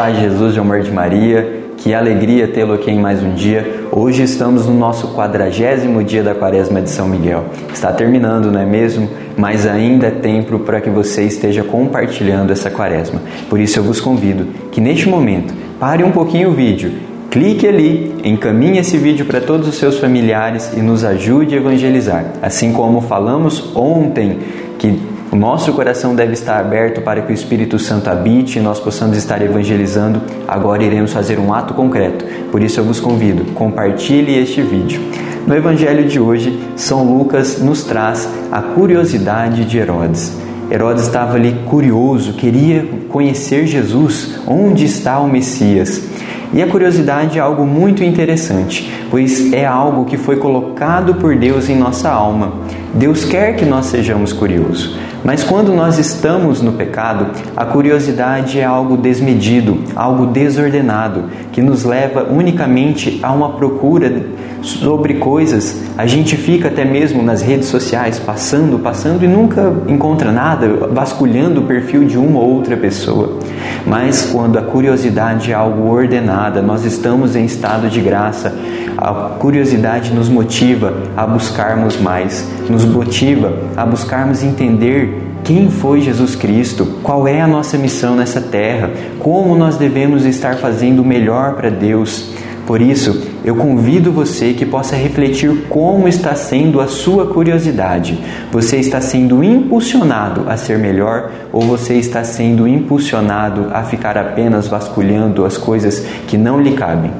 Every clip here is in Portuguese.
paz de Jesus e amor de Maria, que alegria tê-lo aqui em mais um dia. Hoje estamos no nosso quadragésimo dia da quaresma de São Miguel. Está terminando, não é mesmo? Mas ainda é tempo para que você esteja compartilhando essa quaresma. Por isso eu vos convido que neste momento pare um pouquinho o vídeo, clique ali, encaminhe esse vídeo para todos os seus familiares e nos ajude a evangelizar. Assim como falamos ontem que o nosso coração deve estar aberto para que o Espírito Santo habite e nós possamos estar evangelizando. Agora iremos fazer um ato concreto. Por isso eu vos convido, compartilhe este vídeo. No evangelho de hoje, São Lucas nos traz a curiosidade de Herodes. Herodes estava ali curioso, queria conhecer Jesus, onde está o Messias. E a curiosidade é algo muito interessante, pois é algo que foi colocado por Deus em nossa alma. Deus quer que nós sejamos curiosos. Mas quando nós estamos no pecado, a curiosidade é algo desmedido, algo desordenado, que nos leva unicamente a uma procura sobre coisas. A gente fica até mesmo nas redes sociais passando, passando e nunca encontra nada, vasculhando o perfil de uma ou outra pessoa. Mas quando a curiosidade é algo ordenada, nós estamos em estado de graça, a curiosidade nos motiva a buscarmos mais, nos motiva a buscarmos entender quem foi Jesus Cristo, qual é a nossa missão nessa terra, como nós devemos estar fazendo o melhor para Deus. Por isso, eu convido você que possa refletir como está sendo a sua curiosidade. Você está sendo impulsionado a ser melhor ou você está sendo impulsionado a ficar apenas vasculhando as coisas que não lhe cabem?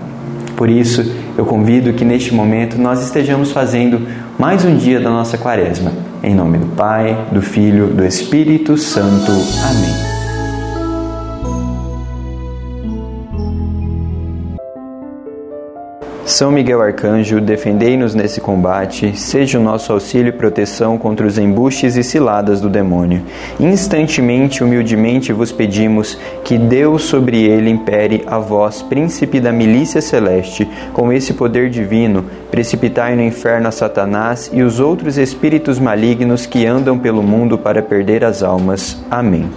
Por isso, eu convido que neste momento nós estejamos fazendo mais um dia da nossa quaresma. Em nome do Pai, do Filho, do Espírito Santo. Amém. São Miguel Arcanjo, defendei-nos nesse combate, seja o nosso auxílio e proteção contra os embustes e ciladas do demônio. Instantemente, humildemente vos pedimos que Deus sobre ele impere a vós, príncipe da milícia celeste, com esse poder divino, precipitai no inferno a Satanás e os outros espíritos malignos que andam pelo mundo para perder as almas. Amém.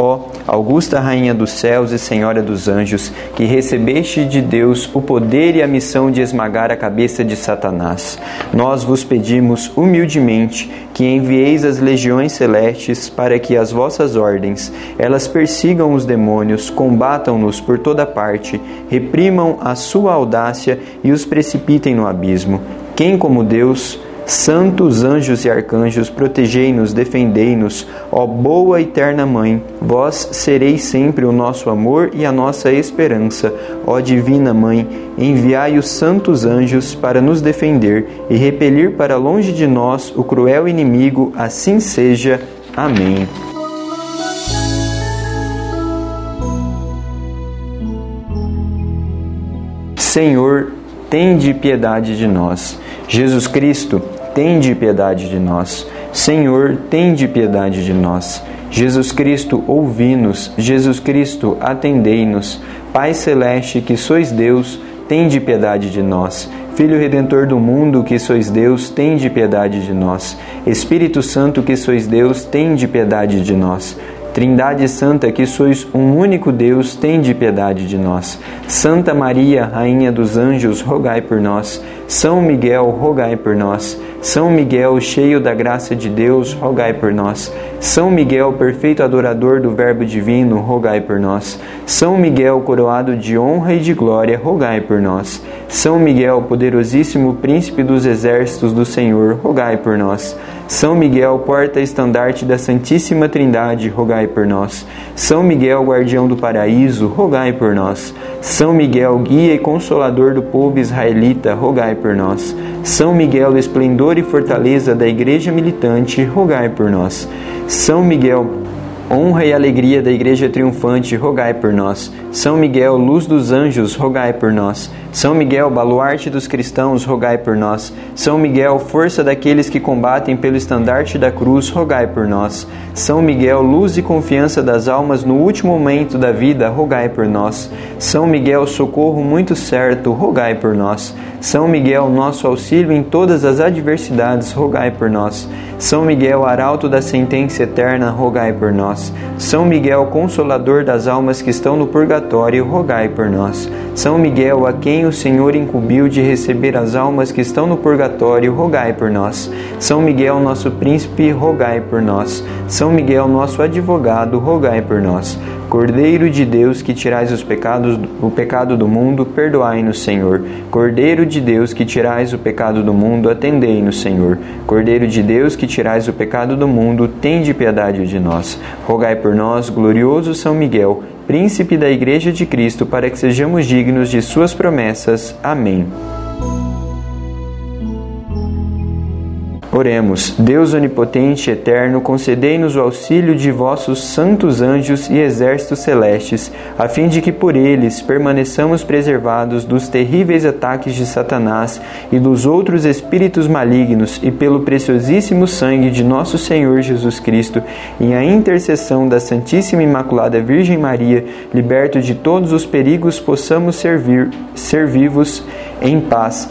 Ó Augusta Rainha dos céus e Senhora dos anjos, que recebeste de Deus o poder e a missão de esmagar a cabeça de Satanás, nós vos pedimos humildemente que envieis as legiões celestes para que as vossas ordens, elas persigam os demônios, combatam-nos por toda parte, reprimam a sua audácia e os precipitem no abismo. Quem como Deus Santos anjos e arcanjos, protegei-nos, defendei-nos, ó boa eterna Mãe, vós sereis sempre o nosso amor e a nossa esperança. Ó divina Mãe, enviai os santos anjos para nos defender e repelir para longe de nós o cruel inimigo, assim seja. Amém. Senhor, tende piedade de nós. Jesus Cristo, tende piedade de nós. Senhor, tende piedade de nós. Jesus Cristo, ouvi-nos. Jesus Cristo, atendei-nos. Pai celeste, que sois Deus, tende piedade de nós. Filho redentor do mundo, que sois Deus, tende piedade de nós. Espírito Santo, que sois Deus, tende piedade de nós. Trindade Santa, que sois um único Deus, tende piedade de nós. Santa Maria, Rainha dos Anjos, rogai por nós. São Miguel, rogai por nós. São Miguel, cheio da graça de Deus, rogai por nós. São Miguel, perfeito adorador do Verbo divino, rogai por nós. São Miguel, coroado de honra e de glória, rogai por nós. São Miguel, poderosíssimo príncipe dos exércitos do Senhor, rogai por nós. São Miguel, porta-estandarte da Santíssima Trindade, rogai por nós. São Miguel, guardião do paraíso, rogai por nós. São Miguel, guia e consolador do povo israelita, rogai por nós. São Miguel, esplendor e fortaleza da Igreja militante, rogai por nós. São Miguel, honra e alegria da Igreja triunfante, rogai por nós. São Miguel, luz dos anjos, rogai por nós. São Miguel, baluarte dos cristãos, rogai por nós. São Miguel, força daqueles que combatem pelo estandarte da cruz, rogai por nós. São Miguel, luz e confiança das almas no último momento da vida, rogai por nós. São Miguel, socorro muito certo, rogai por nós. São Miguel, nosso auxílio em todas as adversidades, rogai por nós. São Miguel, arauto da sentença eterna, rogai por nós. São Miguel, consolador das almas que estão no purgatório, rogai por nós. São Miguel, a quem o Senhor incumbiu de receber as almas que estão no purgatório, rogai por nós. São Miguel, nosso príncipe, rogai por nós. São Miguel, nosso advogado, rogai por nós. Cordeiro de Deus que tirais os pecados, o pecado do mundo, perdoai-nos, Senhor. Cordeiro de Deus que tirais o pecado do mundo, atendei-nos, Senhor. Cordeiro de Deus que tirais o pecado do mundo, tende piedade de nós. Rogai por nós, glorioso São Miguel, príncipe da Igreja de Cristo, para que sejamos dignos de suas promessas. Amém. Oremos, Deus onipotente e eterno, concedei-nos o auxílio de vossos santos anjos e exércitos celestes, a fim de que por eles permaneçamos preservados dos terríveis ataques de Satanás e dos outros espíritos malignos, e pelo preciosíssimo sangue de nosso Senhor Jesus Cristo, e a intercessão da Santíssima Imaculada Virgem Maria, liberto de todos os perigos, possamos servir, ser vivos em paz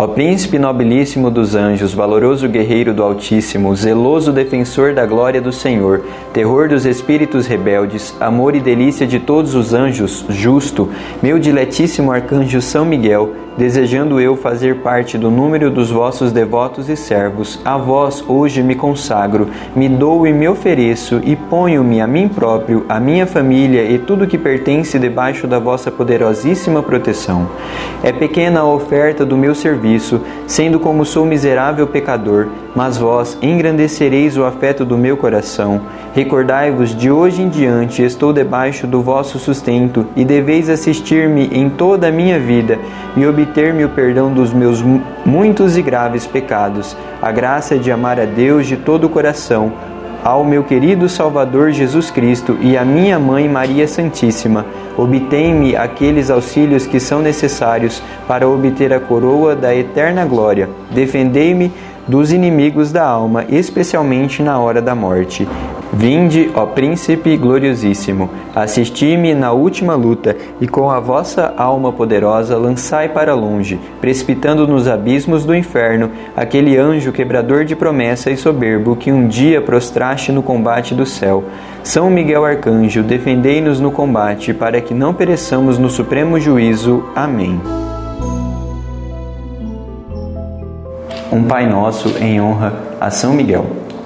Ó príncipe nobilíssimo dos anjos, valoroso guerreiro do Altíssimo, zeloso defensor da glória do Senhor, terror dos espíritos rebeldes, amor e delícia de todos os anjos, justo, meu diletíssimo arcanjo São Miguel, desejando eu fazer parte do número dos vossos devotos e servos, a vós hoje me consagro, me dou e me ofereço e ponho-me a mim próprio, a minha família e tudo que pertence debaixo da vossa poderosíssima proteção. É pequena a oferta do meu serviço, sendo como sou miserável pecador, mas vós engrandecereis o afeto do meu coração. Recordai-vos de hoje em diante estou debaixo do vosso sustento e deveis assistir-me em toda a minha vida e obter-me o perdão dos meus muitos e graves pecados, a graça de amar a Deus de todo o coração, ao meu querido Salvador Jesus Cristo e à minha mãe Maria Santíssima, obtém-me aqueles auxílios que são necessários para obter a coroa da eterna glória. Defendei-me dos inimigos da alma, especialmente na hora da morte. Vinde, ó Príncipe gloriosíssimo, assisti-me na última luta, e com a vossa alma poderosa lançai para longe, precipitando nos abismos do inferno, aquele anjo quebrador de promessa e soberbo que um dia prostraste no combate do céu. São Miguel Arcanjo, defendei-nos no combate, para que não pereçamos no supremo juízo. Amém. Um Pai Nosso em honra a São Miguel.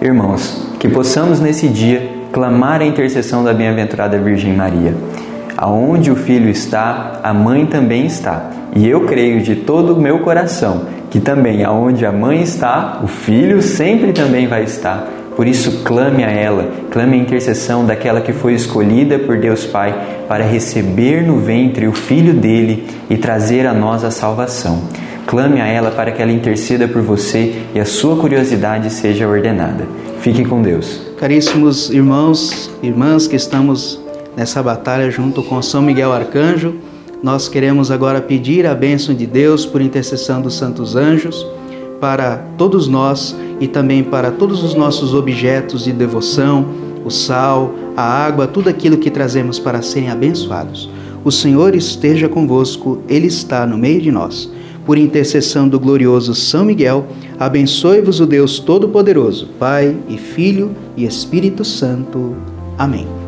Irmãos, que possamos nesse dia clamar a intercessão da bem-aventurada Virgem Maria. Aonde o filho está, a mãe também está. E eu creio de todo o meu coração que também aonde a mãe está, o filho sempre também vai estar. Por isso, clame a ela, clame a intercessão daquela que foi escolhida por Deus Pai para receber no ventre o filho dele e trazer a nós a salvação. Clame a ela para que ela interceda por você e a sua curiosidade seja ordenada. Fique com Deus. Caríssimos irmãos, irmãs que estamos nessa batalha junto com São Miguel Arcanjo. Nós queremos agora pedir a bênção de Deus por intercessão dos santos anjos para todos nós e também para todos os nossos objetos de devoção, o sal, a água, tudo aquilo que trazemos para serem abençoados. O Senhor esteja convosco, Ele está no meio de nós. Por intercessão do glorioso São Miguel, abençoe-vos o Deus Todo-Poderoso, Pai e Filho e Espírito Santo. Amém.